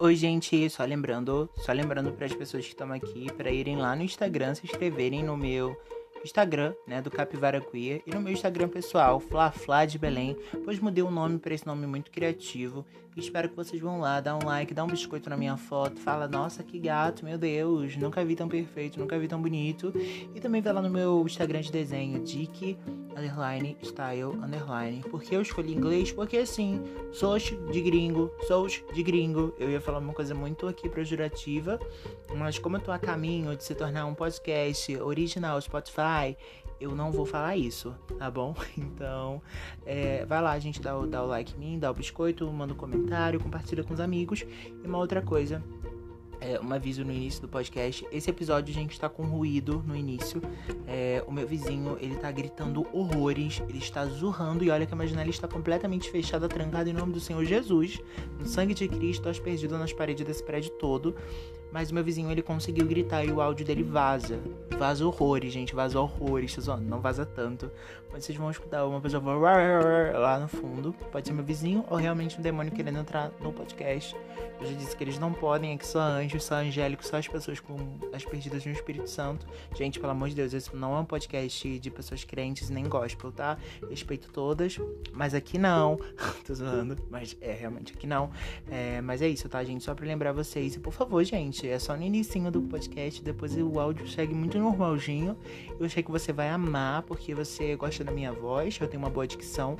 Oi, gente, só lembrando, só lembrando para as pessoas que estão aqui para irem lá no Instagram, se inscreverem no meu Instagram, né, do Capivara Queer, e no meu Instagram pessoal, Fla de Belém, pois mudei o nome para esse nome muito criativo. Espero que vocês vão lá, dar um like, dar um biscoito na minha foto, fala, nossa, que gato, meu Deus, nunca vi tão perfeito, nunca vi tão bonito. E também vai lá no meu Instagram de desenho, Dick underline style underline. Por que eu escolhi inglês? Porque assim, sou de gringo, sou de gringo. Eu ia falar uma coisa muito aqui projurativa, mas como eu tô a caminho de se tornar um podcast original Spotify, eu não vou falar isso, tá bom? Então, é, vai lá, gente dá, dá o like em mim, dá o biscoito, manda um comentário, compartilha com os amigos. E uma outra coisa, é, um aviso no início do podcast. Esse episódio, a gente, está com ruído no início. É, o meu vizinho, ele tá gritando horrores, ele está zurrando e olha que a minha janela está completamente fechada, trancada em nome do Senhor Jesus. No sangue de Cristo, aspergido nas paredes desse prédio todo. Mas meu vizinho ele conseguiu gritar e o áudio dele vaza. Vaza horrores, gente. Vaza horrores. Não vaza tanto. Mas vocês vão escutar uma pessoa lá no fundo. Pode ser meu vizinho ou realmente um demônio querendo entrar no podcast. Eu já disse que eles não podem, é que só anjos, só angélicos, só as pessoas com as perdidas no Espírito Santo. Gente, pelo amor de Deus, esse não é um podcast de pessoas crentes nem gospel, tá? Respeito todas, mas aqui não. Tô zoando, mas é realmente aqui não. É, mas é isso, tá, gente? Só pra lembrar vocês. E por favor, gente, é só no início do podcast, depois o áudio segue muito normalzinho. Eu achei que você vai amar, porque você gosta da minha voz, eu tenho uma boa dicção.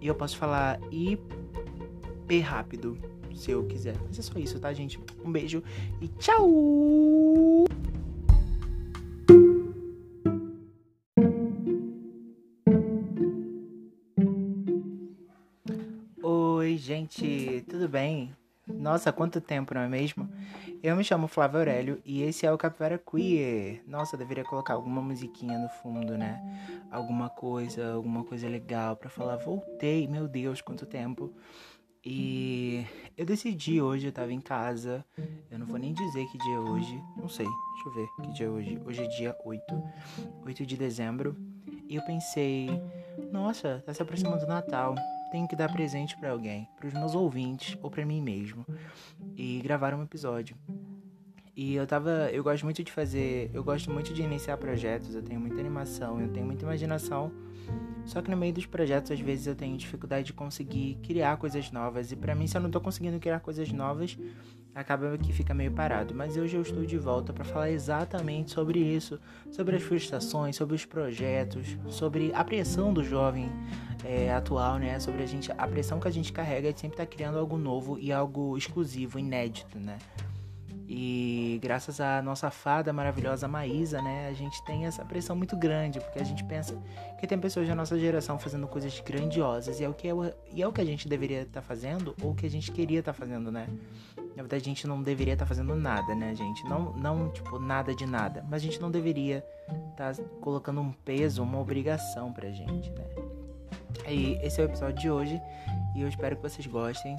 E eu posso falar IP rápido se eu quiser. Mas é só isso, tá, gente? Um beijo e tchau! Oi, gente, tudo bem? Nossa, quanto tempo, não é mesmo? Eu me chamo Flávio Aurélio e esse é o Capivara Queer. Nossa, deveria colocar alguma musiquinha no fundo, né? Alguma coisa, alguma coisa legal para falar. Voltei, meu Deus, quanto tempo. E eu decidi hoje, eu tava em casa. Eu não vou nem dizer que dia é hoje. Não sei, deixa eu ver que dia é hoje. Hoje é dia 8. 8 de dezembro. E eu pensei, nossa, tá se aproximando do Natal. Tenho que dar presente para alguém, para os meus ouvintes ou para mim mesmo. E gravar um episódio. E eu tava. Eu gosto muito de fazer. Eu gosto muito de iniciar projetos. Eu tenho muita animação, eu tenho muita imaginação. Só que no meio dos projetos, às vezes eu tenho dificuldade de conseguir criar coisas novas. E para mim, se eu não tô conseguindo criar coisas novas, acaba que fica meio parado. Mas hoje eu estou de volta para falar exatamente sobre isso, sobre as frustrações, sobre os projetos, sobre a pressão do jovem é, atual, né? Sobre a gente, a pressão que a gente carrega de sempre estar tá criando algo novo e algo exclusivo, inédito, né? E graças à nossa fada maravilhosa Maísa, né, a gente tem essa pressão muito grande, porque a gente pensa que tem pessoas da nossa geração fazendo coisas grandiosas, e é o que, é, e é o que a gente deveria estar tá fazendo, ou o que a gente queria estar tá fazendo, né? Na verdade, a gente não deveria estar tá fazendo nada, né, gente? Não, não, tipo, nada de nada. Mas a gente não deveria estar tá colocando um peso, uma obrigação pra gente, né? E esse é o episódio de hoje, e eu espero que vocês gostem.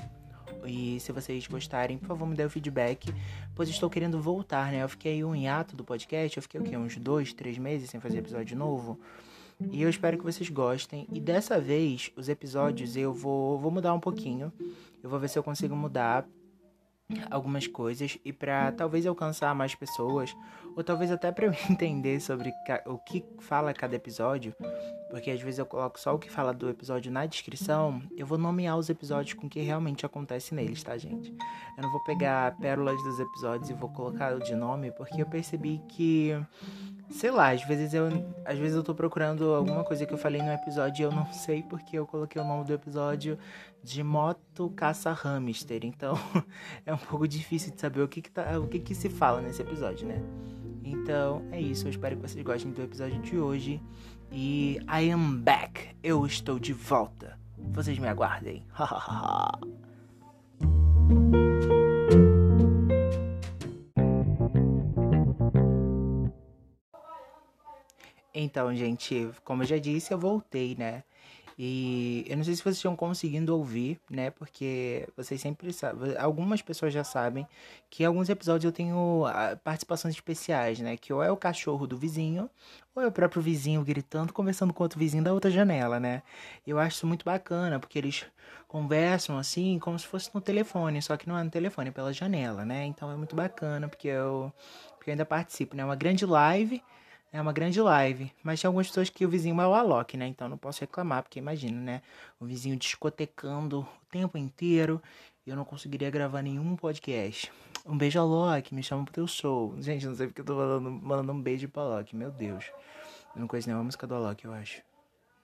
E se vocês gostarem, por favor, me dê o feedback, pois estou querendo voltar, né? Eu fiquei um hiato do podcast, eu fiquei o quê? Uns dois, três meses sem fazer episódio novo. E eu espero que vocês gostem. E dessa vez, os episódios eu vou, vou mudar um pouquinho. Eu vou ver se eu consigo mudar algumas coisas e para talvez alcançar mais pessoas ou talvez até para eu entender sobre o que fala cada episódio, porque às vezes eu coloco só o que fala do episódio na descrição, eu vou nomear os episódios com o que realmente acontece neles, tá, gente? Eu não vou pegar pérolas dos episódios e vou colocar de nome, porque eu percebi que sei lá, às vezes eu às vezes eu tô procurando alguma coisa que eu falei no episódio e eu não sei porque eu coloquei o nome do episódio de moto caça hamster. Então, é um pouco difícil de saber o que que, tá, o que que se fala nesse episódio, né? Então, é isso. Eu espero que vocês gostem do episódio de hoje. E I am back. Eu estou de volta. Vocês me aguardem. então, gente, como eu já disse, eu voltei, né? E eu não sei se vocês estão conseguindo ouvir, né? Porque vocês sempre sabem, algumas pessoas já sabem que em alguns episódios eu tenho ah, participações especiais, né? Que ou é o cachorro do vizinho, ou é o próprio vizinho gritando, conversando com outro vizinho da outra janela, né? Eu acho isso muito bacana, porque eles conversam assim, como se fosse no telefone, só que não é no telefone, é pela janela, né? Então é muito bacana, porque eu, porque eu ainda participo, né? É uma grande live é uma grande live. Mas tem algumas pessoas que o vizinho é o Alok, né? Então não posso reclamar, porque imagina, né? O vizinho discotecando o tempo inteiro e eu não conseguiria gravar nenhum podcast. Um beijo, Alok, me chama pro teu show. Gente, não sei porque eu tô mandando, mandando um beijo pro Alok, meu Deus. Eu não conheço nenhuma música do Alok, eu acho.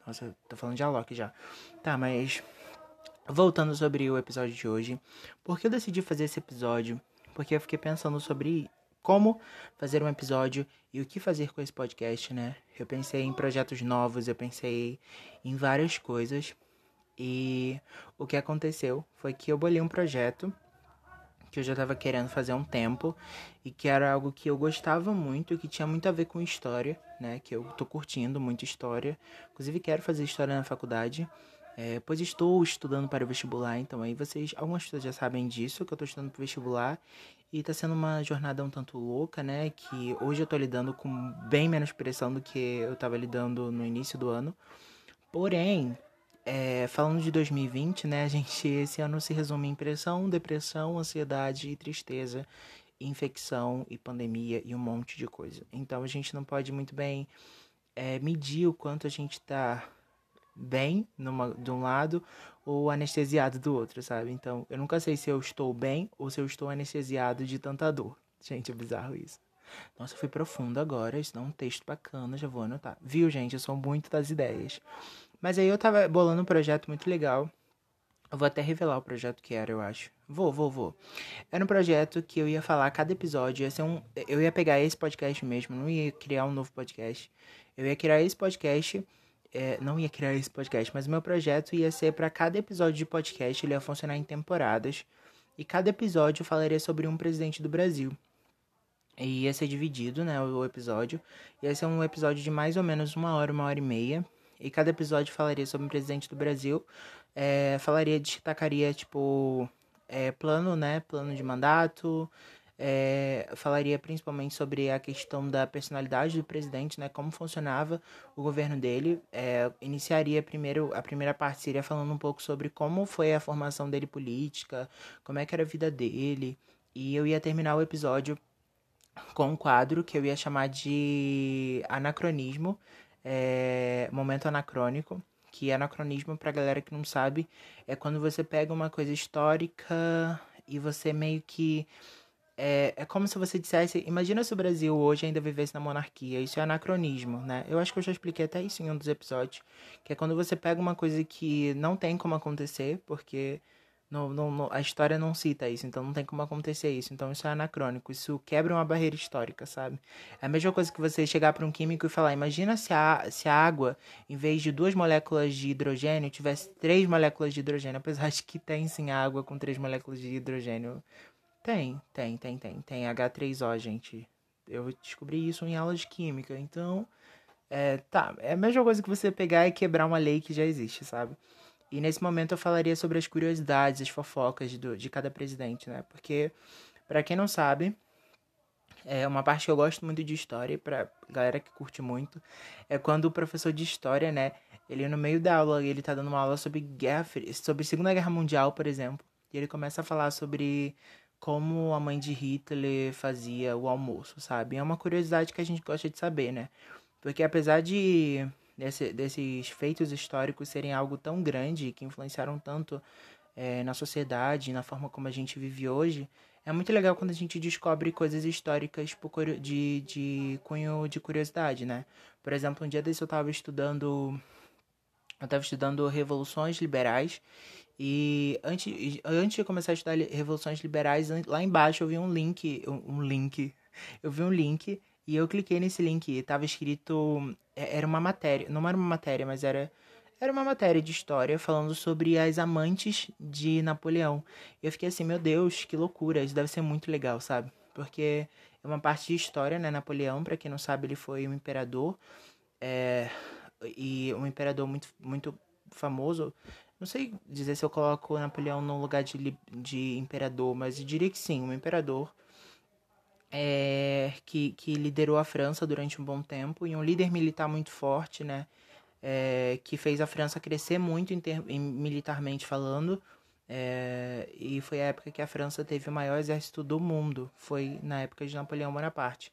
Nossa, tô falando de Alok já. Tá, mas. Voltando sobre o episódio de hoje. Por que eu decidi fazer esse episódio? Porque eu fiquei pensando sobre como fazer um episódio e o que fazer com esse podcast, né? Eu pensei em projetos novos, eu pensei em várias coisas. E o que aconteceu foi que eu bolei um projeto que eu já estava querendo fazer há um tempo e que era algo que eu gostava muito, que tinha muito a ver com história, né? Que eu tô curtindo muito história. Inclusive quero fazer história na faculdade. É, pois estou estudando para o vestibular, então aí vocês, algumas pessoas já sabem disso, que eu estou estudando para o vestibular e está sendo uma jornada um tanto louca, né? Que hoje eu estou lidando com bem menos pressão do que eu estava lidando no início do ano. Porém, é, falando de 2020, né? Gente esse ano se resume em pressão, depressão, ansiedade e tristeza, infecção e pandemia e um monte de coisa. Então a gente não pode muito bem é, medir o quanto a gente está bem numa, de um lado ou anestesiado do outro, sabe? Então, eu nunca sei se eu estou bem ou se eu estou anestesiado de tanta dor. Gente, é bizarro isso. Nossa, foi profundo agora. Isso dá um texto bacana, já vou anotar. Viu, gente? Eu sou muito das ideias. Mas aí eu tava bolando um projeto muito legal. Eu vou até revelar o projeto que era, eu acho. Vou, vou, vou. Era um projeto que eu ia falar cada episódio. Ia ser um, eu ia pegar esse podcast mesmo, não ia criar um novo podcast. Eu ia criar esse podcast é, não ia criar esse podcast, mas o meu projeto ia ser para cada episódio de podcast, ele ia funcionar em temporadas. E cada episódio falaria sobre um presidente do Brasil. E ia ser dividido, né, o episódio. Ia ser um episódio de mais ou menos uma hora, uma hora e meia. E cada episódio falaria sobre um presidente do Brasil. É, falaria, destacaria, tipo, é, plano, né, plano de mandato, é, falaria principalmente sobre a questão da personalidade do presidente, né, como funcionava o governo dele. É, iniciaria primeiro a primeira parte seria falando um pouco sobre como foi a formação dele política, como é que era a vida dele, e eu ia terminar o episódio com um quadro que eu ia chamar de anacronismo, é, momento anacrônico. Que anacronismo, pra galera que não sabe, é quando você pega uma coisa histórica e você meio que é, é como se você dissesse, imagina se o Brasil hoje ainda vivesse na monarquia, isso é anacronismo, né? Eu acho que eu já expliquei até isso em um dos episódios, que é quando você pega uma coisa que não tem como acontecer, porque a história não cita isso, então não tem como acontecer isso, então isso é anacrônico, isso quebra uma barreira histórica, sabe? É a mesma coisa que você chegar para um químico e falar, imagina se a, se a água, em vez de duas moléculas de hidrogênio, tivesse três moléculas de hidrogênio, apesar de que tem sim água com três moléculas de hidrogênio, tem, tem, tem, tem. Tem H3O, gente. Eu descobri isso em aula de química. Então, é, tá. É a mesma coisa que você pegar e quebrar uma lei que já existe, sabe? E nesse momento eu falaria sobre as curiosidades, as fofocas do, de cada presidente, né? Porque, para quem não sabe, é uma parte que eu gosto muito de história, pra galera que curte muito, é quando o professor de história, né? Ele no meio da aula, ele tá dando uma aula sobre guerra, sobre Segunda Guerra Mundial, por exemplo. E ele começa a falar sobre como a mãe de Hitler fazia o almoço, sabe? É uma curiosidade que a gente gosta de saber, né? Porque apesar de desse, desses feitos históricos serem algo tão grande que influenciaram tanto é, na sociedade, na forma como a gente vive hoje, é muito legal quando a gente descobre coisas históricas de, de cunho de curiosidade, né? Por exemplo, um dia desse eu estava estudando eu estava estudando revoluções liberais e antes, antes de começar a estudar revoluções liberais, lá embaixo eu vi um link, um, link, eu vi um link e eu cliquei nesse link e tava escrito, é, era uma matéria, não era uma matéria, mas era era uma matéria de história falando sobre as amantes de Napoleão. Eu fiquei assim, meu Deus, que loucura, isso deve ser muito legal, sabe? Porque é uma parte de história, né? Napoleão, para quem não sabe, ele foi um imperador. É, e um imperador muito, muito famoso. Não sei dizer se eu coloco Napoleão no lugar de, de imperador, mas eu diria que sim, um imperador é, que, que liderou a França durante um bom tempo e um líder militar muito forte, né? É, que fez a França crescer muito em militarmente falando. É, e foi a época que a França teve o maior exército do mundo. Foi na época de Napoleão Bonaparte.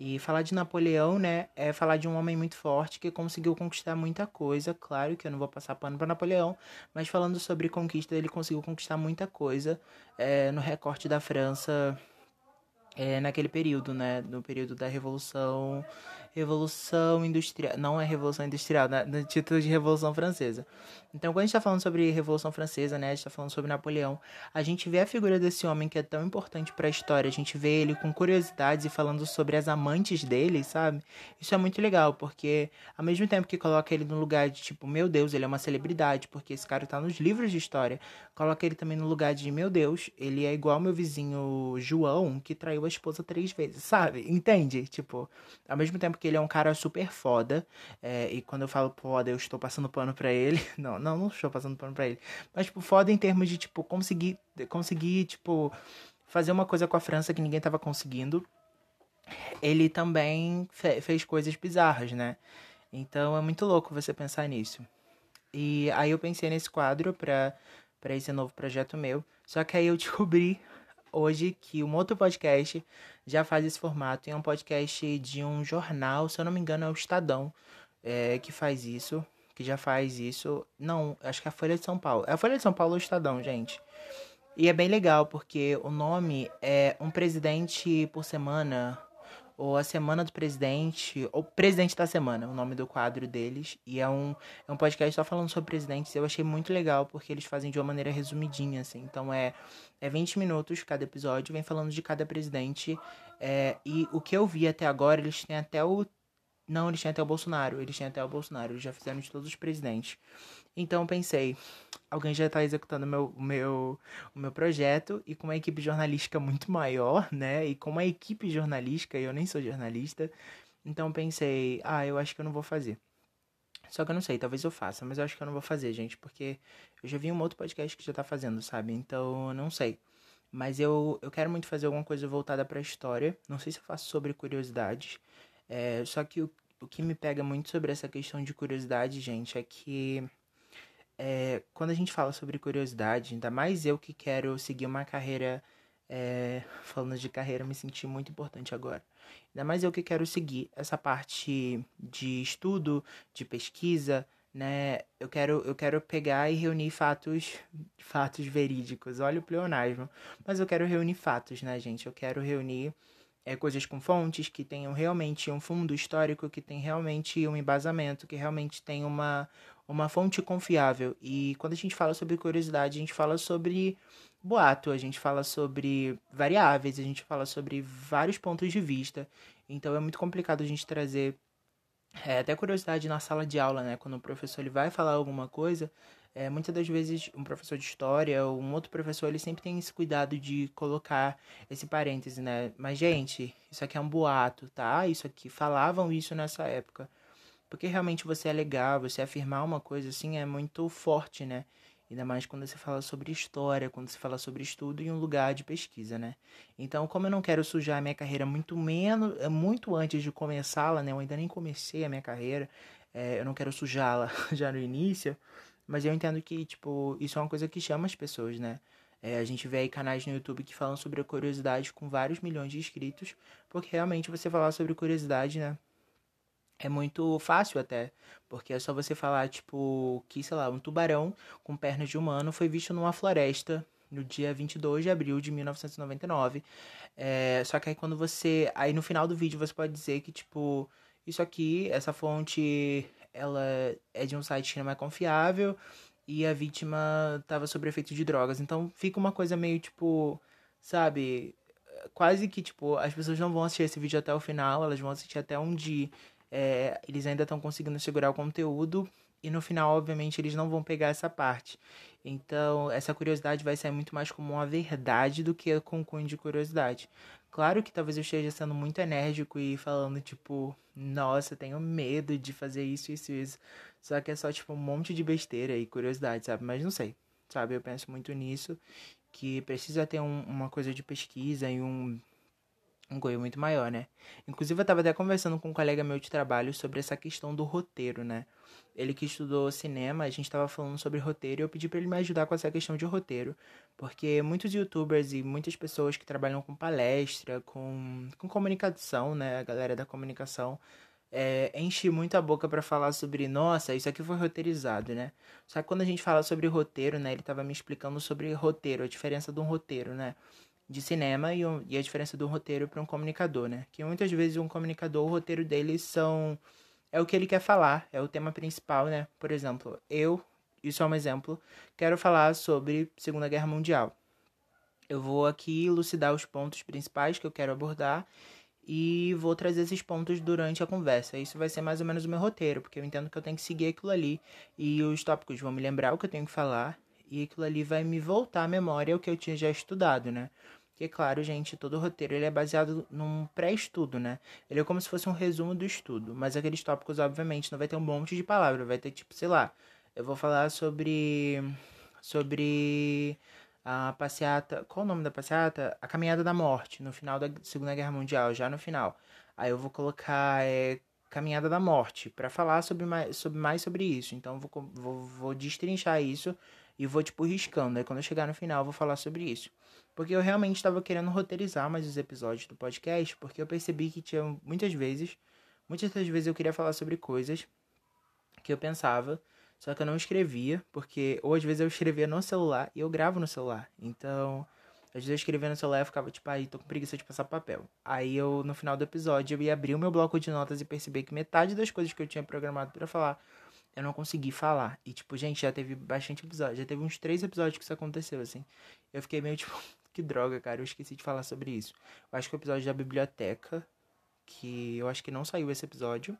E falar de Napoleão, né, é falar de um homem muito forte que conseguiu conquistar muita coisa. Claro que eu não vou passar pano para Napoleão, mas falando sobre conquista, ele conseguiu conquistar muita coisa é, no recorte da França é, naquele período, né? No período da Revolução. Revolução Industrial. Não é Revolução Industrial, né? no título de Revolução Francesa. Então, quando a gente está falando sobre Revolução Francesa, né? A gente está falando sobre Napoleão. A gente vê a figura desse homem que é tão importante para a história. A gente vê ele com curiosidades e falando sobre as amantes dele, sabe? Isso é muito legal, porque ao mesmo tempo que coloca ele no lugar de tipo, meu Deus, ele é uma celebridade, porque esse cara tá nos livros de história. Coloca ele também no lugar de, meu Deus, ele é igual meu vizinho João, que traiu a esposa três vezes, sabe? Entende? Tipo, ao mesmo tempo que ele é um cara super foda, é, e quando eu falo foda, eu estou passando pano pra ele. Não, não, não estou passando pano pra ele. Mas, tipo, foda em termos de, tipo, conseguir, conseguir, tipo, fazer uma coisa com a França que ninguém tava conseguindo. Ele também fe fez coisas bizarras, né? Então é muito louco você pensar nisso. E aí eu pensei nesse quadro pra, pra esse novo projeto meu. Só que aí eu descobri hoje que um outro podcast já faz esse formato. E é um podcast de um jornal, se eu não me engano, é o Estadão é, que faz isso que já faz isso. Não, acho que é a Folha de São Paulo. É a Folha de São Paulo ou Estadão, gente. E é bem legal, porque o nome é Um Presidente por Semana, ou A Semana do Presidente, ou Presidente da Semana, o nome do quadro deles. E é um, é um podcast só falando sobre presidentes. Eu achei muito legal, porque eles fazem de uma maneira resumidinha, assim. Então é, é 20 minutos cada episódio, vem falando de cada presidente. É, e o que eu vi até agora, eles têm até o não, eles têm até o Bolsonaro. Eles têm até o Bolsonaro. Eles já fizeram de todos os presidentes. Então pensei, alguém já está executando meu, meu, o meu projeto e com uma equipe jornalística muito maior, né? E com uma equipe jornalística, eu nem sou jornalista. Então pensei, ah, eu acho que eu não vou fazer. Só que eu não sei, talvez eu faça, mas eu acho que eu não vou fazer, gente, porque eu já vi um outro podcast que já tá fazendo, sabe? Então não sei. Mas eu, eu quero muito fazer alguma coisa voltada pra história. Não sei se eu faço sobre curiosidades. É, só que o, o que me pega muito sobre essa questão de curiosidade, gente, é que é, quando a gente fala sobre curiosidade, ainda mais eu que quero seguir uma carreira, é, falando de carreira, me senti muito importante agora. Ainda mais eu que quero seguir essa parte de estudo, de pesquisa, né? Eu quero, eu quero pegar e reunir fatos, fatos verídicos. Olha o pleonasmo. Mas eu quero reunir fatos, né, gente? Eu quero reunir é, coisas com fontes que tenham realmente um fundo histórico, que tem realmente um embasamento, que realmente tem uma, uma fonte confiável. E quando a gente fala sobre curiosidade, a gente fala sobre boato, a gente fala sobre variáveis, a gente fala sobre vários pontos de vista. Então é muito complicado a gente trazer é, até curiosidade na sala de aula, né? Quando o professor ele vai falar alguma coisa, é, muitas das vezes um professor de história ou um outro professor, ele sempre tem esse cuidado de colocar esse parêntese, né? Mas, gente, isso aqui é um boato, tá? Isso aqui, falavam isso nessa época. Porque realmente você é legal, você afirmar uma coisa assim é muito forte, né? Ainda mais quando você fala sobre história, quando você fala sobre estudo em um lugar de pesquisa, né? Então, como eu não quero sujar a minha carreira muito menos, muito antes de começá-la, né? Eu ainda nem comecei a minha carreira, é, eu não quero sujá-la já no início. Mas eu entendo que, tipo, isso é uma coisa que chama as pessoas, né? É, a gente vê aí canais no YouTube que falam sobre a curiosidade com vários milhões de inscritos, porque realmente você falar sobre curiosidade, né? É muito fácil até, porque é só você falar, tipo, que, sei lá, um tubarão com pernas de humano foi visto numa floresta no dia 22 de abril de 1999. É, só que aí quando você. Aí no final do vídeo você pode dizer que, tipo, isso aqui, essa fonte ela é de um site que não é confiável e a vítima estava sob efeito de drogas. Então fica uma coisa meio tipo, sabe, quase que tipo, as pessoas não vão assistir esse vídeo até o final, elas vão assistir até onde é, eles ainda estão conseguindo segurar o conteúdo e no final, obviamente, eles não vão pegar essa parte. Então, essa curiosidade vai ser muito mais como uma verdade do que com cunho de curiosidade. Claro que talvez eu esteja sendo muito enérgico e falando, tipo, nossa, tenho medo de fazer isso, isso, isso. Só que é só, tipo, um monte de besteira e curiosidade, sabe? Mas não sei, sabe? Eu penso muito nisso, que precisa ter um, uma coisa de pesquisa e um, um ganho muito maior, né? Inclusive, eu tava até conversando com um colega meu de trabalho sobre essa questão do roteiro, né? Ele que estudou cinema, a gente tava falando sobre roteiro e eu pedi para ele me ajudar com essa questão de roteiro. Porque muitos youtubers e muitas pessoas que trabalham com palestra, com, com comunicação, né? A galera da comunicação, é, enche muito a boca para falar sobre, nossa, isso aqui foi roteirizado, né? Só que quando a gente fala sobre roteiro, né? Ele tava me explicando sobre roteiro, a diferença de um roteiro, né? De cinema e, e a diferença do roteiro para um comunicador, né? Que muitas vezes um comunicador, o roteiro dele são é o que ele quer falar, é o tema principal, né? Por exemplo, eu, isso é um exemplo, quero falar sobre Segunda Guerra Mundial. Eu vou aqui elucidar os pontos principais que eu quero abordar e vou trazer esses pontos durante a conversa. Isso vai ser mais ou menos o meu roteiro, porque eu entendo que eu tenho que seguir aquilo ali e os tópicos vão me lembrar o que eu tenho que falar e aquilo ali vai me voltar à memória o que eu tinha já estudado, né? Porque, claro, gente, todo o roteiro ele é baseado num pré-estudo, né? Ele é como se fosse um resumo do estudo. Mas aqueles tópicos, obviamente, não vai ter um monte de palavras. Vai ter, tipo, sei lá, eu vou falar sobre. Sobre a passeata. Qual o nome da passeata? A Caminhada da Morte, no final da Segunda Guerra Mundial, já no final. Aí eu vou colocar é, Caminhada da Morte, para falar sobre mais, sobre mais sobre isso. Então vou, vou, vou destrinchar isso e vou, tipo, riscando. Aí quando eu chegar no final, eu vou falar sobre isso. Porque eu realmente estava querendo roteirizar mais os episódios do podcast, porque eu percebi que tinha muitas vezes, muitas das vezes eu queria falar sobre coisas que eu pensava, só que eu não escrevia, porque ou às vezes eu escrevia no celular e eu gravo no celular. Então, às vezes eu escrevia no celular e ficava tipo, aí tô com preguiça de passar papel. Aí eu, no final do episódio, eu ia abrir o meu bloco de notas e perceber que metade das coisas que eu tinha programado para falar, eu não consegui falar. E, tipo, gente, já teve bastante episódio. Já teve uns três episódios que isso aconteceu, assim. Eu fiquei meio, tipo, que droga, cara, eu esqueci de falar sobre isso. Eu acho que o episódio da biblioteca, que eu acho que não saiu esse episódio.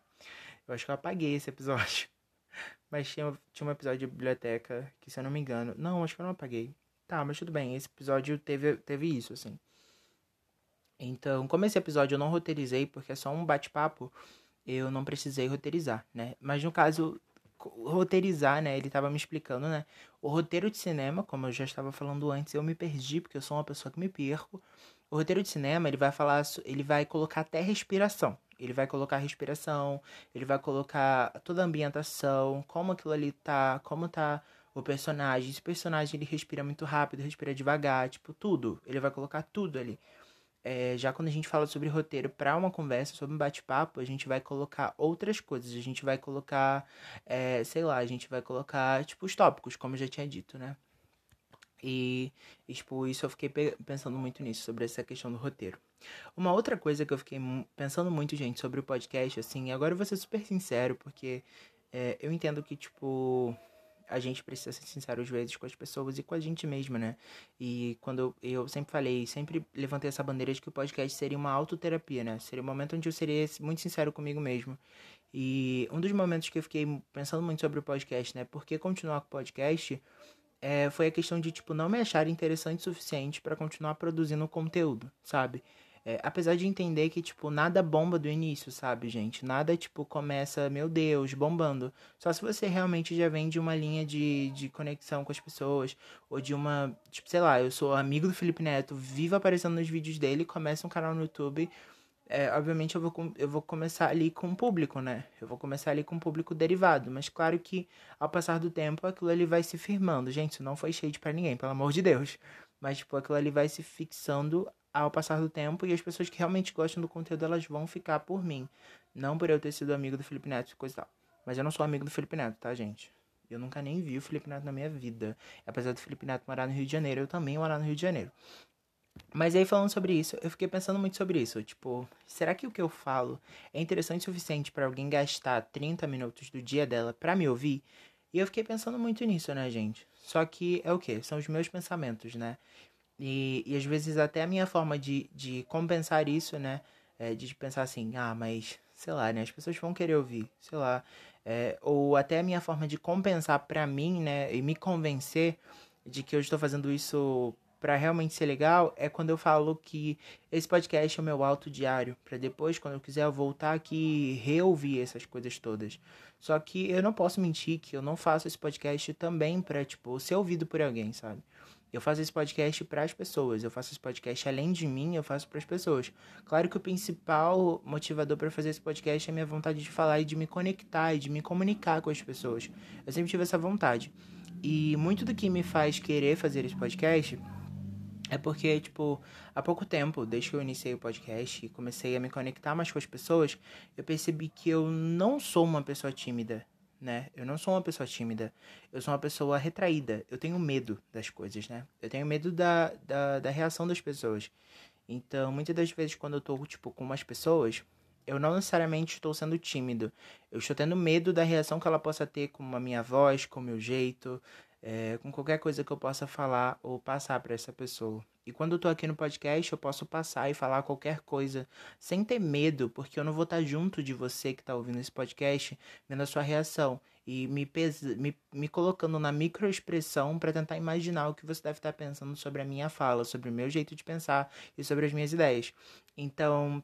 Eu acho que eu apaguei esse episódio. Mas tinha, tinha um episódio de biblioteca que, se eu não me engano. Não, acho que eu não apaguei. Tá, mas tudo bem. Esse episódio teve, teve isso, assim. Então, como esse episódio eu não roteirizei, porque é só um bate-papo, eu não precisei roteirizar, né? Mas no caso, roteirizar, né? Ele tava me explicando, né? O roteiro de cinema, como eu já estava falando antes, eu me perdi porque eu sou uma pessoa que me perco. O roteiro de cinema, ele vai falar, ele vai colocar até respiração. Ele vai colocar respiração, ele vai colocar toda a ambientação, como aquilo ali tá, como tá o personagem. Esse personagem ele respira muito rápido, respira devagar, tipo, tudo. Ele vai colocar tudo ali é, já quando a gente fala sobre roteiro para uma conversa, sobre um bate-papo, a gente vai colocar outras coisas. A gente vai colocar, é, sei lá, a gente vai colocar, tipo, os tópicos, como eu já tinha dito, né? E, tipo, isso eu fiquei pensando muito nisso, sobre essa questão do roteiro. Uma outra coisa que eu fiquei pensando muito, gente, sobre o podcast, assim, agora eu vou ser super sincero, porque é, eu entendo que, tipo, a gente precisa ser sincero às vezes com as pessoas e com a gente mesma, né? E quando eu, eu sempre falei, sempre levantei essa bandeira de que o podcast seria uma autoterapia, né? Seria um momento onde eu seria muito sincero comigo mesmo. E um dos momentos que eu fiquei pensando muito sobre o podcast, né? Por que continuar com o podcast? É, foi a questão de, tipo, não me achar interessante o suficiente para continuar produzindo conteúdo, sabe? É, apesar de entender que, tipo, nada bomba do início, sabe, gente? Nada, tipo, começa, meu Deus, bombando. Só se você realmente já vem de uma linha de, de conexão com as pessoas, ou de uma, tipo, sei lá, eu sou amigo do Felipe Neto, vivo aparecendo nos vídeos dele, começa um canal no YouTube. É, obviamente eu vou, eu vou começar ali com o público, né? Eu vou começar ali com o público derivado. Mas claro que ao passar do tempo aquilo ali vai se firmando. Gente, isso não foi shade para ninguém, pelo amor de Deus. Mas, tipo, aquilo ali vai se fixando ao passar do tempo e as pessoas que realmente gostam do conteúdo elas vão ficar por mim. Não por eu ter sido amigo do Felipe Neto e coisa e tal. Mas eu não sou amigo do Felipe Neto, tá, gente? Eu nunca nem vi o Felipe Neto na minha vida. Apesar do Felipe Neto morar no Rio de Janeiro, eu também morar no Rio de Janeiro. Mas aí falando sobre isso, eu fiquei pensando muito sobre isso. Tipo, será que o que eu falo é interessante o suficiente para alguém gastar 30 minutos do dia dela para me ouvir? E eu fiquei pensando muito nisso, né, gente? Só que é o que? São os meus pensamentos, né? E, e às vezes até a minha forma de, de compensar isso, né? É de pensar assim, ah, mas sei lá, né? As pessoas vão querer ouvir, sei lá. É, ou até a minha forma de compensar para mim, né, e me convencer de que eu estou fazendo isso para realmente ser legal é quando eu falo que esse podcast é o meu alto diário, para depois quando eu quiser voltar aqui e reouvir essas coisas todas. Só que eu não posso mentir que eu não faço esse podcast também para tipo ser ouvido por alguém, sabe? Eu faço esse podcast para as pessoas, eu faço esse podcast além de mim, eu faço para as pessoas. Claro que o principal motivador para fazer esse podcast é a minha vontade de falar e de me conectar e de me comunicar com as pessoas. Eu sempre tive essa vontade. E muito do que me faz querer fazer esse podcast é porque, tipo, há pouco tempo, desde que eu iniciei o podcast e comecei a me conectar mais com as pessoas, eu percebi que eu não sou uma pessoa tímida, né? Eu não sou uma pessoa tímida. Eu sou uma pessoa retraída. Eu tenho medo das coisas, né? Eu tenho medo da, da, da reação das pessoas. Então, muitas das vezes, quando eu tô, tipo, com umas pessoas, eu não necessariamente estou sendo tímido. Eu estou tendo medo da reação que ela possa ter com a minha voz, com o meu jeito, é, com qualquer coisa que eu possa falar ou passar para essa pessoa. E quando eu tô aqui no podcast, eu posso passar e falar qualquer coisa sem ter medo, porque eu não vou estar junto de você que está ouvindo esse podcast, vendo a sua reação e me, pesa, me, me colocando na microexpressão para tentar imaginar o que você deve estar pensando sobre a minha fala, sobre o meu jeito de pensar e sobre as minhas ideias. Então,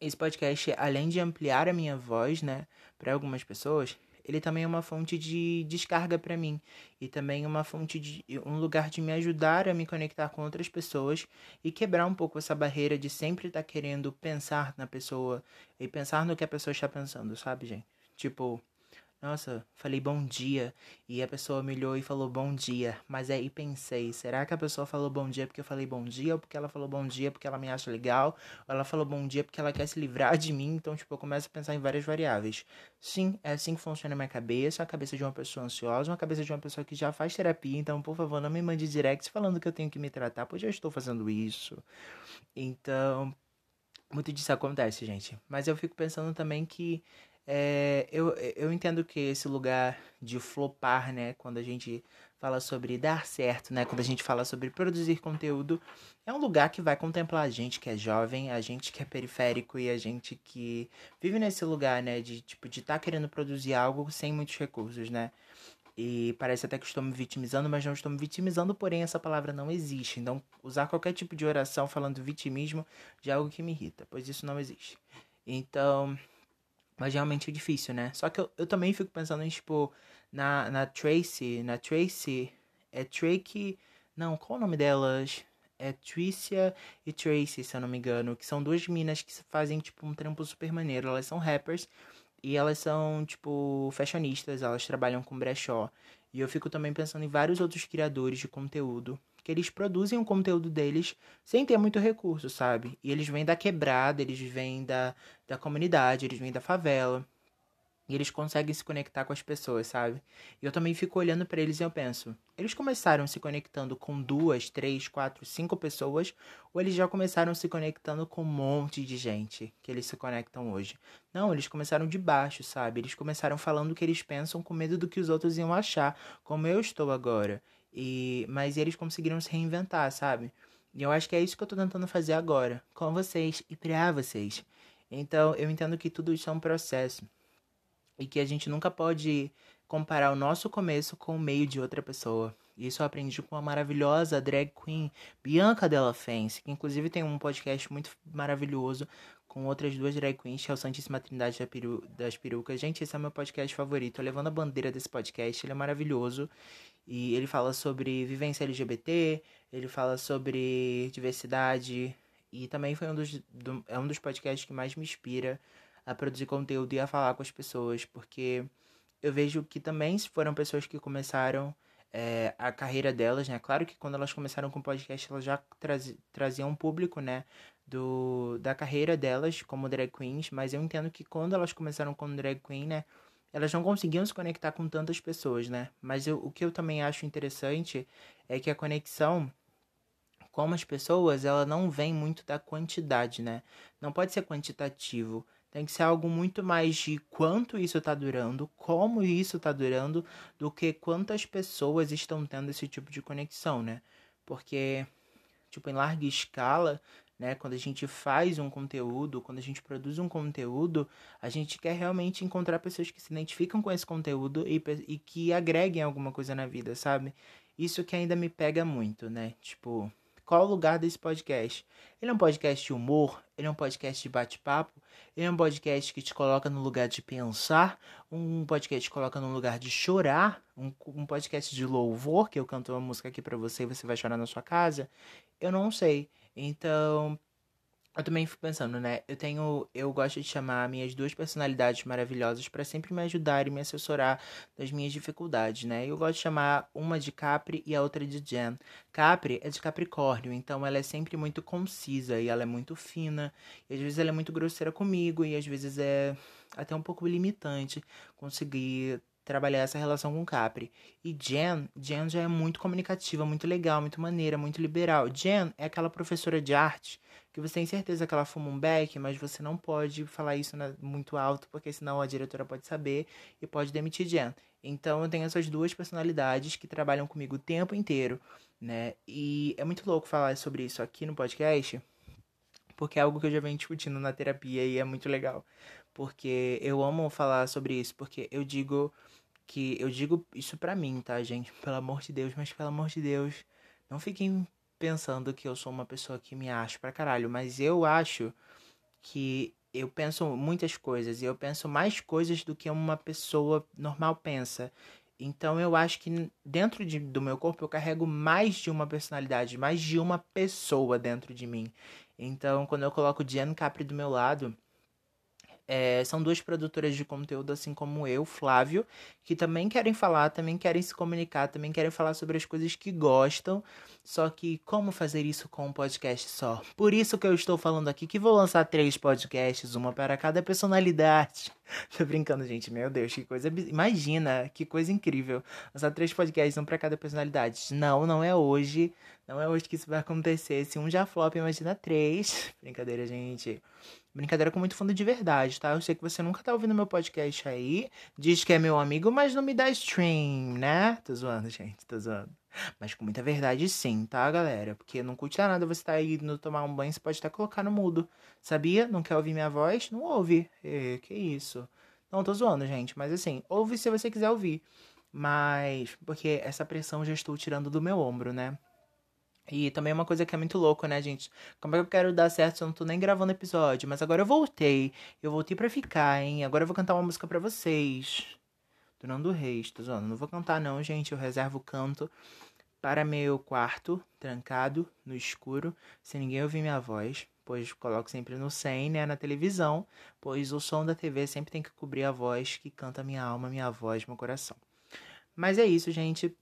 esse podcast, além de ampliar a minha voz, né, para algumas pessoas, ele também é uma fonte de descarga para mim e também uma fonte de um lugar de me ajudar a me conectar com outras pessoas e quebrar um pouco essa barreira de sempre estar tá querendo pensar na pessoa e pensar no que a pessoa está pensando, sabe, gente? Tipo, nossa, falei bom dia. E a pessoa me olhou e falou bom dia. Mas aí pensei, será que a pessoa falou bom dia porque eu falei bom dia? Ou porque ela falou bom dia porque ela me acha legal? Ou ela falou bom dia porque ela quer se livrar de mim? Então, tipo, eu começo a pensar em várias variáveis. Sim, é assim que funciona a minha cabeça. A cabeça de uma pessoa ansiosa, uma cabeça de uma pessoa que já faz terapia. Então, por favor, não me mande direct falando que eu tenho que me tratar, pois já estou fazendo isso. Então, muito disso acontece, gente. Mas eu fico pensando também que é, eu, eu entendo que esse lugar de flopar, né, quando a gente fala sobre dar certo, né, quando a gente fala sobre produzir conteúdo, é um lugar que vai contemplar a gente que é jovem, a gente que é periférico e a gente que vive nesse lugar, né, de tipo de estar tá querendo produzir algo sem muitos recursos, né? E parece até que estou me vitimizando, mas não estou me vitimizando, porém essa palavra não existe. Então, usar qualquer tipo de oração falando vitimismo já é algo que me irrita, pois isso não existe. Então, mas realmente é difícil, né? Só que eu, eu também fico pensando em, tipo, na, na Tracy. Na Tracy. É Trake. Não, qual o nome delas? É Tricia e Tracy, se eu não me engano. Que são duas meninas que fazem, tipo, um trampo super maneiro. Elas são rappers. E elas são, tipo, fashionistas. Elas trabalham com brechó. E eu fico também pensando em vários outros criadores de conteúdo que eles produzem o conteúdo deles sem ter muito recurso, sabe? E eles vêm da quebrada, eles vêm da, da comunidade, eles vêm da favela. E eles conseguem se conectar com as pessoas, sabe? E eu também fico olhando para eles e eu penso: eles começaram se conectando com duas, três, quatro, cinco pessoas, ou eles já começaram se conectando com um monte de gente que eles se conectam hoje? Não, eles começaram de baixo, sabe? Eles começaram falando o que eles pensam com medo do que os outros iam achar, como eu estou agora. E, mas eles conseguiram se reinventar, sabe? E eu acho que é isso que eu tô tentando fazer agora, com vocês e pra vocês. Então, eu entendo que tudo isso é um processo. E que a gente nunca pode comparar o nosso começo com o meio de outra pessoa. Isso eu aprendi com a maravilhosa drag queen Bianca Della Fence, que inclusive tem um podcast muito maravilhoso com outras duas drag queens, que é o Santíssima Trindade das Perucas. Gente, esse é meu podcast favorito. Eu levando a bandeira desse podcast, ele é maravilhoso. E ele fala sobre vivência LGBT, ele fala sobre diversidade. E também foi um dos, do, é um dos podcasts que mais me inspira a produzir conteúdo e a falar com as pessoas. Porque eu vejo que também foram pessoas que começaram é, a carreira delas, né? Claro que quando elas começaram com o podcast, elas já traziam um público, né? Do, da carreira delas como drag queens, mas eu entendo que quando elas começaram como drag queen, né? Elas não conseguiam se conectar com tantas pessoas, né? Mas eu, o que eu também acho interessante é que a conexão com as pessoas, ela não vem muito da quantidade, né? Não pode ser quantitativo. Tem que ser algo muito mais de quanto isso está durando, como isso está durando, do que quantas pessoas estão tendo esse tipo de conexão, né? Porque, tipo, em larga escala, né? Quando a gente faz um conteúdo, quando a gente produz um conteúdo, a gente quer realmente encontrar pessoas que se identificam com esse conteúdo e, e que agreguem alguma coisa na vida, sabe? Isso que ainda me pega muito, né? Tipo, qual o lugar desse podcast? Ele é um podcast de humor, ele é um podcast de bate-papo, ele é um podcast que te coloca no lugar de pensar, um podcast que te coloca no lugar de chorar, um, um podcast de louvor, que eu canto uma música aqui para você e você vai chorar na sua casa. Eu não sei. Então, eu também fico pensando, né? Eu tenho, eu gosto de chamar minhas duas personalidades maravilhosas para sempre me ajudar e me assessorar das minhas dificuldades, né? Eu gosto de chamar uma de Capri e a outra de Jen. Capri é de Capricórnio, então ela é sempre muito concisa e ela é muito fina. E às vezes ela é muito grosseira comigo e às vezes é até um pouco limitante conseguir trabalhar essa relação com Capri. E Jen, Jen já é muito comunicativa, muito legal, muito maneira, muito liberal. Jen é aquela professora de arte que você tem certeza que ela fuma um beck, mas você não pode falar isso muito alto, porque senão a diretora pode saber e pode demitir Jen. Então eu tenho essas duas personalidades que trabalham comigo o tempo inteiro, né? E é muito louco falar sobre isso aqui no podcast, porque é algo que eu já venho discutindo na terapia e é muito legal. Porque eu amo falar sobre isso, porque eu digo que eu digo isso pra mim, tá, gente? Pelo amor de Deus, mas pelo amor de Deus, não fiquem pensando que eu sou uma pessoa que me acha pra caralho, mas eu acho que eu penso muitas coisas e eu penso mais coisas do que uma pessoa normal pensa. Então eu acho que dentro de, do meu corpo eu carrego mais de uma personalidade, mais de uma pessoa dentro de mim. Então quando eu coloco Diane Capri do meu lado, é, são duas produtoras de conteúdo, assim como eu, Flávio, que também querem falar, também querem se comunicar, também querem falar sobre as coisas que gostam. Só que como fazer isso com um podcast só? Por isso que eu estou falando aqui que vou lançar três podcasts, uma para cada personalidade. Tô brincando, gente. Meu Deus, que coisa. Imagina, que coisa incrível. Lançar três podcasts, um para cada personalidade. Não, não é hoje. Não é hoje que isso vai acontecer. Se um já flop, imagina três. Brincadeira, gente. Brincadeira com muito fundo de verdade, tá? Eu sei que você nunca tá ouvindo meu podcast aí. Diz que é meu amigo, mas não me dá stream, né? Tô zoando, gente, tô zoando. Mas com muita verdade sim, tá, galera? Porque não custa nada você tá aí indo tomar um banho, você pode até colocar no mudo. Sabia? Não quer ouvir minha voz? Não ouve. E, que isso. Não, tô zoando, gente. Mas assim, ouve se você quiser ouvir. Mas, porque essa pressão já estou tirando do meu ombro, né? E também é uma coisa que é muito louco, né, gente? Como é que eu quero dar certo se eu não tô nem gravando episódio? Mas agora eu voltei. Eu voltei pra ficar, hein? Agora eu vou cantar uma música pra vocês. Durando Reis, tô zoando. Não vou cantar não, gente. Eu reservo o canto para meu quarto, trancado, no escuro, sem ninguém ouvir minha voz. Pois coloco sempre no 100, né, na televisão. Pois o som da TV sempre tem que cobrir a voz que canta minha alma, minha voz, meu coração. Mas é isso, gente.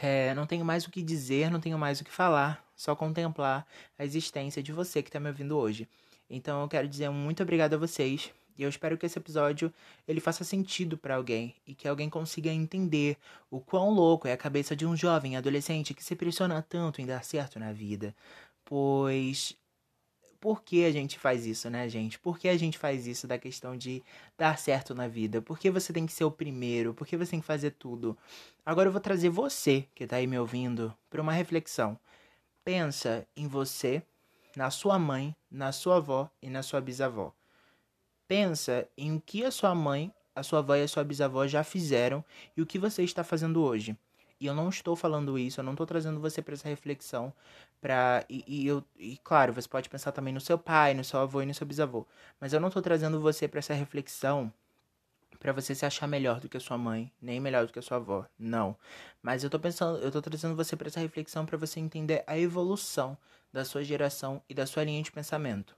É, não tenho mais o que dizer, não tenho mais o que falar, só contemplar a existência de você que está me ouvindo hoje. Então eu quero dizer muito obrigado a vocês e eu espero que esse episódio ele faça sentido para alguém e que alguém consiga entender o quão louco é a cabeça de um jovem adolescente que se pressiona tanto em dar certo na vida, pois por que a gente faz isso, né, gente? Por que a gente faz isso da questão de dar certo na vida? Por que você tem que ser o primeiro? Por que você tem que fazer tudo? Agora eu vou trazer você, que tá aí me ouvindo, para uma reflexão. Pensa em você, na sua mãe, na sua avó e na sua bisavó. Pensa em o que a sua mãe, a sua avó e a sua bisavó já fizeram e o que você está fazendo hoje. E eu não estou falando isso, eu não estou trazendo você para essa reflexão. Pra, e, e, eu, e claro, você pode pensar também no seu pai, no seu avô e no seu bisavô. Mas eu não estou trazendo você para essa reflexão para você se achar melhor do que a sua mãe, nem melhor do que a sua avó. Não. Mas eu tô pensando, eu tô trazendo você para essa reflexão para você entender a evolução da sua geração e da sua linha de pensamento.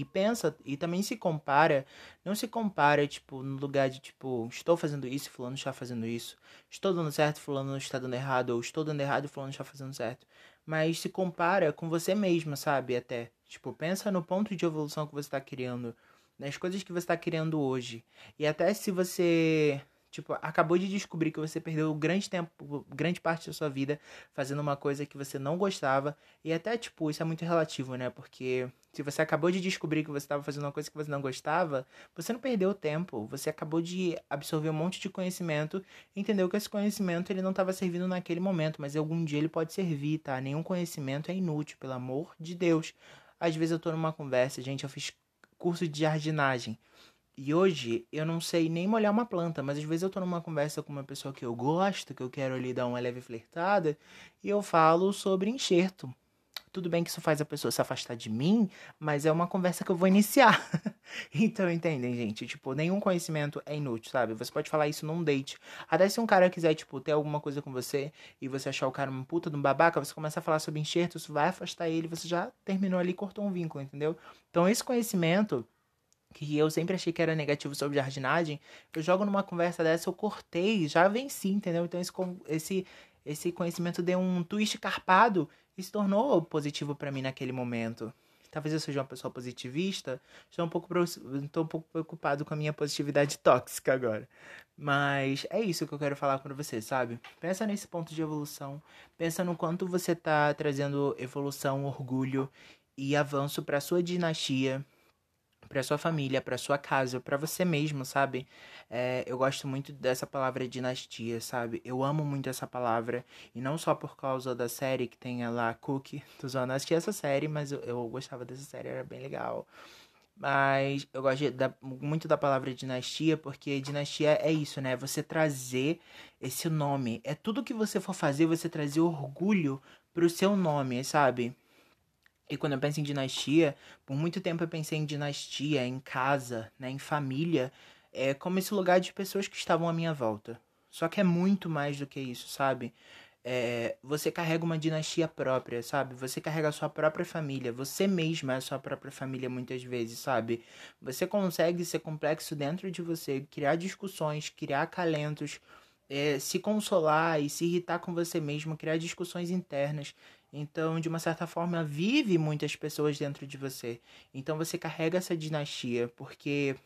E pensa, e também se compara, não se compara, tipo, no lugar de, tipo, estou fazendo isso, fulano está fazendo isso. Estou dando certo, fulano está dando errado. Ou estou dando errado, fulano está fazendo certo. Mas se compara com você mesma, sabe, até. Tipo, pensa no ponto de evolução que você está criando. Nas coisas que você está criando hoje. E até se você Tipo, acabou de descobrir que você perdeu grande tempo, grande parte da sua vida fazendo uma coisa que você não gostava. E até, tipo, isso é muito relativo, né? Porque se você acabou de descobrir que você estava fazendo uma coisa que você não gostava, você não perdeu tempo. Você acabou de absorver um monte de conhecimento entendeu que esse conhecimento ele não estava servindo naquele momento, mas algum dia ele pode servir, tá? Nenhum conhecimento é inútil, pelo amor de Deus. Às vezes eu tô numa conversa, gente, eu fiz curso de jardinagem. E hoje eu não sei nem molhar uma planta, mas às vezes eu tô numa conversa com uma pessoa que eu gosto, que eu quero ali dar uma leve flertada, e eu falo sobre enxerto. Tudo bem que isso faz a pessoa se afastar de mim, mas é uma conversa que eu vou iniciar. então, entendem, gente? Tipo, nenhum conhecimento é inútil, sabe? Você pode falar isso num date. Até se um cara quiser, tipo, ter alguma coisa com você e você achar o cara uma puta de um babaca, você começa a falar sobre enxerto, isso vai afastar ele, você já terminou ali, cortou um vínculo, entendeu? Então, esse conhecimento que eu sempre achei que era negativo sobre jardinagem, eu jogo numa conversa dessa, eu cortei, já venci, entendeu? Então esse, esse, esse conhecimento deu um twist carpado e se tornou positivo para mim naquele momento. Talvez eu seja uma pessoa positivista, estou um pouco, um pouco preocupado com a minha positividade tóxica agora. Mas é isso que eu quero falar com você, sabe? Pensa nesse ponto de evolução, pensa no quanto você está trazendo evolução, orgulho e avanço para sua dinastia, para sua família, para sua casa, para você mesmo, sabe? É, eu gosto muito dessa palavra dinastia, sabe? Eu amo muito essa palavra e não só por causa da série que tem lá Cookie, tô zoando, assisti essa série, mas eu, eu gostava dessa série, era bem legal. Mas eu gosto da, muito da palavra dinastia, porque dinastia é isso, né? Você trazer esse nome. É tudo que você for fazer, você trazer orgulho pro seu nome, sabe? E quando eu penso em dinastia, por muito tempo eu pensei em dinastia, em casa, né, em família, é como esse lugar de pessoas que estavam à minha volta. Só que é muito mais do que isso, sabe? É, você carrega uma dinastia própria, sabe? Você carrega a sua própria família. Você mesmo é a sua própria família muitas vezes, sabe? Você consegue ser complexo dentro de você, criar discussões, criar acalentos, é, se consolar e se irritar com você mesmo, criar discussões internas. Então, de uma certa forma, vive muitas pessoas dentro de você. Então, você carrega essa dinastia, porque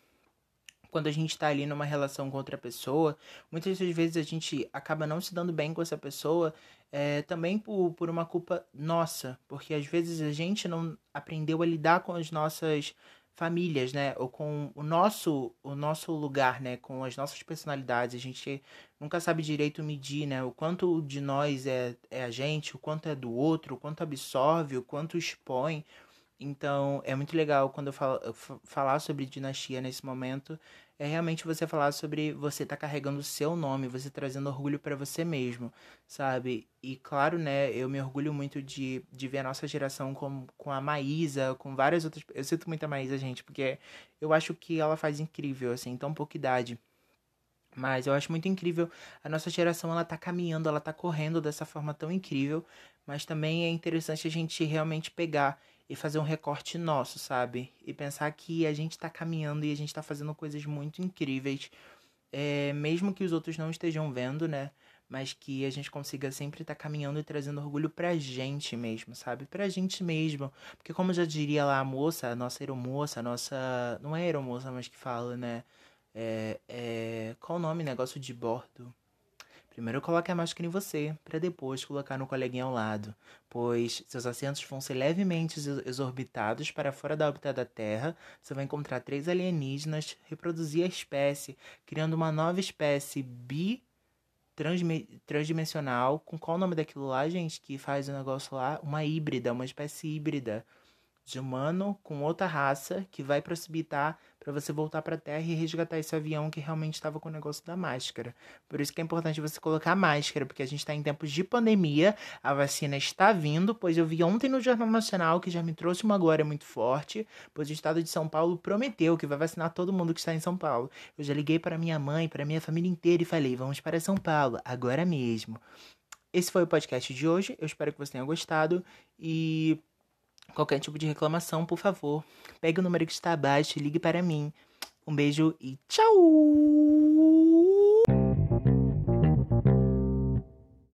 quando a gente está ali numa relação com outra pessoa, muitas das vezes a gente acaba não se dando bem com essa pessoa, é, também por, por uma culpa nossa, porque às vezes a gente não aprendeu a lidar com as nossas famílias, né? Ou com o nosso, o nosso lugar, né? Com as nossas personalidades. A gente nunca sabe direito medir, né? O quanto de nós é, é a gente, o quanto é do outro, o quanto absorve, o quanto expõe. Então, é muito legal quando eu, falo, eu falar sobre dinastia nesse momento é realmente você falar sobre você tá carregando o seu nome, você trazendo orgulho para você mesmo, sabe? E claro, né, eu me orgulho muito de, de ver a nossa geração com, com a Maísa, com várias outras. Eu sinto muito a Maísa, gente, porque eu acho que ela faz incrível, assim, tão pouca idade. Mas eu acho muito incrível a nossa geração, ela tá caminhando, ela tá correndo dessa forma tão incrível, mas também é interessante a gente realmente pegar e fazer um recorte nosso, sabe? E pensar que a gente tá caminhando e a gente tá fazendo coisas muito incríveis, é, mesmo que os outros não estejam vendo, né? Mas que a gente consiga sempre estar tá caminhando e trazendo orgulho pra gente mesmo, sabe? Pra gente mesmo. Porque como já diria lá a moça, a nossa aeromoça, a nossa. Não é aeromoça, mas que fala, né? É, é... Qual o nome? Negócio de bordo. Primeiro coloque a máscara em você, para depois colocar no coleguinha ao lado, pois seus assentos vão ser levemente exorbitados para fora da órbita da Terra. Você vai encontrar três alienígenas, reproduzir a espécie, criando uma nova espécie bi transdimensional. Com qual o nome daquilo lá, gente, que faz o negócio lá? Uma híbrida, uma espécie híbrida de humano com outra raça que vai precipitar para você voltar para a Terra e resgatar esse avião que realmente estava com o negócio da máscara. Por isso que é importante você colocar máscara, porque a gente está em tempos de pandemia, a vacina está vindo, pois eu vi ontem no Jornal Nacional que já me trouxe uma glória muito forte, pois o estado de São Paulo prometeu que vai vacinar todo mundo que está em São Paulo. Eu já liguei para minha mãe, para minha família inteira e falei: "Vamos para São Paulo agora mesmo". Esse foi o podcast de hoje. Eu espero que você tenha gostado e Qualquer tipo de reclamação, por favor, pegue o número que está abaixo e ligue para mim. Um beijo e tchau!